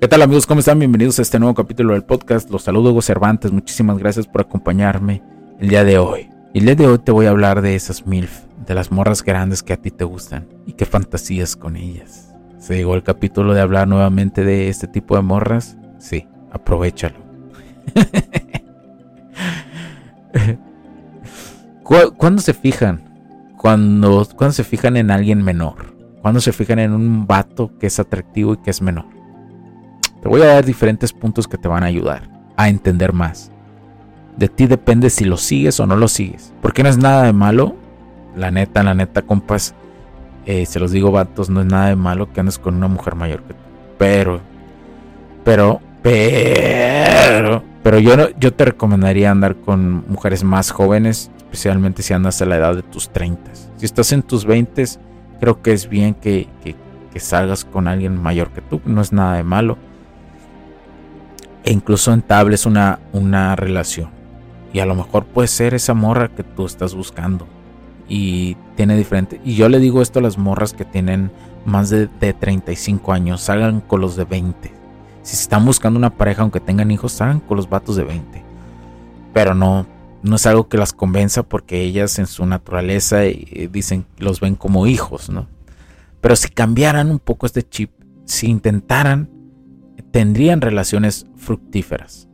¿Qué tal amigos? ¿Cómo están? Bienvenidos a este nuevo capítulo del podcast. Los saludo Hugo Cervantes. Muchísimas gracias por acompañarme el día de hoy. Y el día de hoy te voy a hablar de esas MILF, de las morras grandes que a ti te gustan y qué fantasías con ellas. ¿Se llegó el capítulo de hablar nuevamente de este tipo de morras? Sí, aprovechalo. ¿Cuándo se fijan? Cuando, cuando se fijan en alguien menor. Cuando se fijan en un vato que es atractivo y que es menor. Te voy a dar diferentes puntos que te van a ayudar a entender más. De ti depende si lo sigues o no lo sigues. Porque no es nada de malo. La neta, la neta, compas. Eh, se los digo, vatos, no es nada de malo que andes con una mujer mayor que tú. Pero, pero, pero, pero yo, no, yo te recomendaría andar con mujeres más jóvenes, especialmente si andas a la edad de tus 30. Si estás en tus 20, creo que es bien que, que, que salgas con alguien mayor que tú. No es nada de malo e incluso entables una, una relación. Y a lo mejor puede ser esa morra que tú estás buscando. Y tiene diferente. Y yo le digo esto a las morras que tienen más de, de 35 años. Salgan con los de 20. Si están buscando una pareja, aunque tengan hijos, salgan con los vatos de 20. Pero no, no es algo que las convenza porque ellas en su naturaleza eh, dicen los ven como hijos, ¿no? Pero si cambiaran un poco este chip, si intentaran tendrían relaciones fructíferas.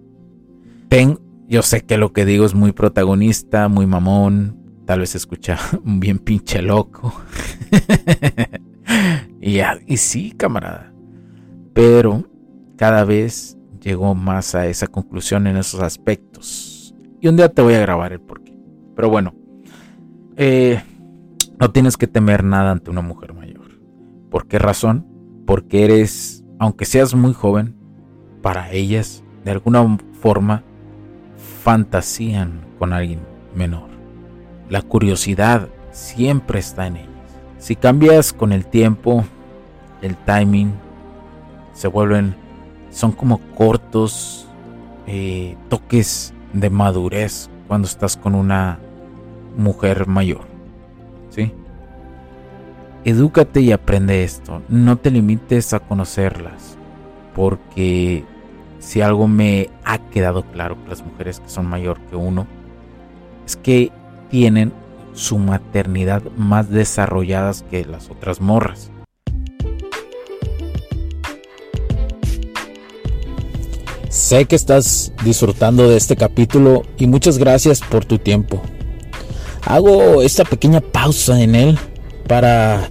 Ten, yo sé que lo que digo es muy protagonista, muy mamón, tal vez escucha bien pinche loco. y, y sí, camarada. Pero cada vez llegó más a esa conclusión en esos aspectos. Y un día te voy a grabar el porqué. Pero bueno, eh, no tienes que temer nada ante una mujer mayor. ¿Por qué razón? Porque eres aunque seas muy joven, para ellas, de alguna forma, fantasían con alguien menor. La curiosidad siempre está en ellas. Si cambias con el tiempo, el timing, se vuelven, son como cortos eh, toques de madurez cuando estás con una mujer mayor. ¿Sí? Edúcate y aprende esto. No te limites a conocerlas. Porque si algo me ha quedado claro con las mujeres que son mayor que uno, es que tienen su maternidad más desarrolladas que las otras morras. Sé que estás disfrutando de este capítulo y muchas gracias por tu tiempo. Hago esta pequeña pausa en él para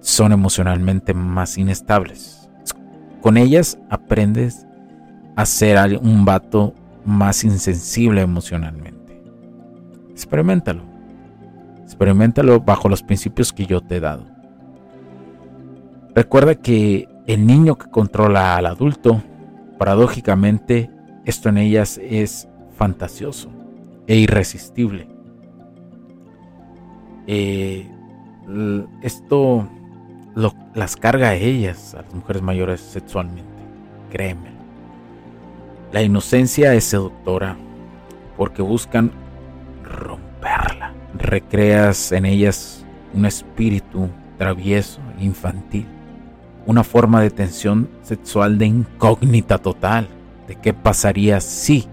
Son emocionalmente más inestables. Con ellas aprendes a ser un vato más insensible emocionalmente. Experimentalo. Experimentalo bajo los principios que yo te he dado. Recuerda que el niño que controla al adulto, paradójicamente, esto en ellas es fantasioso e irresistible. Eh, esto las carga a ellas, a las mujeres mayores sexualmente, créeme. La inocencia es seductora porque buscan romperla. Recreas en ellas un espíritu travieso, infantil, una forma de tensión sexual de incógnita total, de qué pasaría si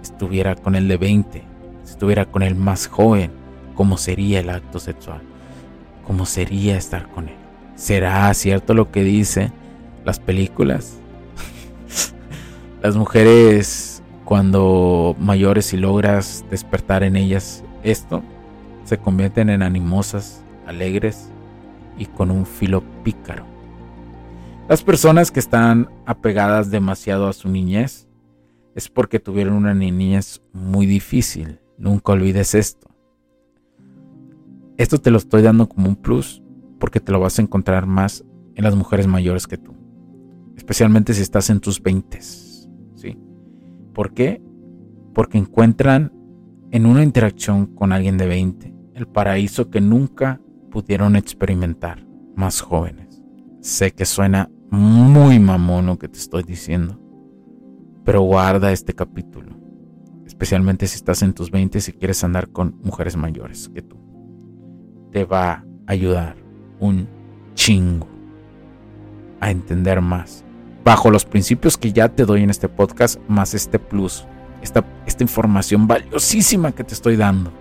estuviera con el de 20, si estuviera con el más joven, cómo sería el acto sexual, cómo sería estar con él. ¿Será cierto lo que dicen las películas? las mujeres cuando mayores y logras despertar en ellas esto, se convierten en animosas, alegres y con un filo pícaro. Las personas que están apegadas demasiado a su niñez es porque tuvieron una niñez muy difícil. Nunca olvides esto. Esto te lo estoy dando como un plus porque te lo vas a encontrar más en las mujeres mayores que tú. Especialmente si estás en tus 20. ¿sí? ¿Por qué? Porque encuentran en una interacción con alguien de 20 el paraíso que nunca pudieron experimentar más jóvenes. Sé que suena muy mamón lo que te estoy diciendo, pero guarda este capítulo, especialmente si estás en tus 20 y quieres andar con mujeres mayores que tú. Te va a ayudar un chingo a entender más. Bajo los principios que ya te doy en este podcast, más este plus, esta, esta información valiosísima que te estoy dando.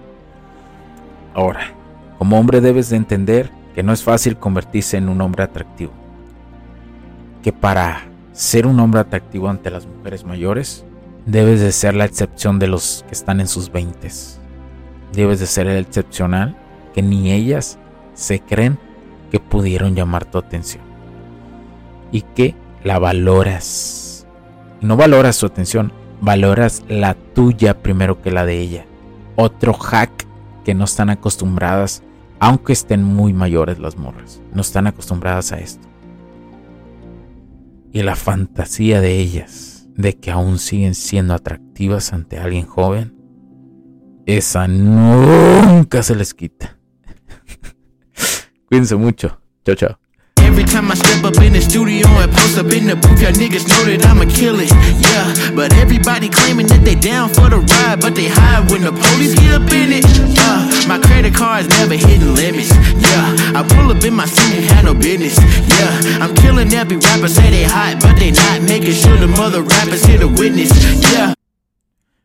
Ahora, como hombre debes de entender que no es fácil convertirse en un hombre atractivo. Que para ser un hombre atractivo ante las mujeres mayores, debes de ser la excepción de los que están en sus veintes. Debes de ser el excepcional que ni ellas se creen que pudieron llamar tu atención y que la valoras. No valoras su atención, valoras la tuya primero que la de ella. Otro hack que no están acostumbradas, aunque estén muy mayores las morras, no están acostumbradas a esto. Y la fantasía de ellas de que aún siguen siendo atractivas ante alguien joven, esa nunca se les quita. Cuídense mucho. Chao, chao. Every time I step up in the studio and post up in the booth, y'all niggas know that I'ma kill it. Yeah, but everybody claiming that they down for the ride, but they hide when the police get up in it. Uh, my credit card's never hitting limits. Yeah, I pull up in my seat and no business. Yeah, I'm killing every rapper, say they hot, but they not making sure the mother rappers hit a witness. Yeah.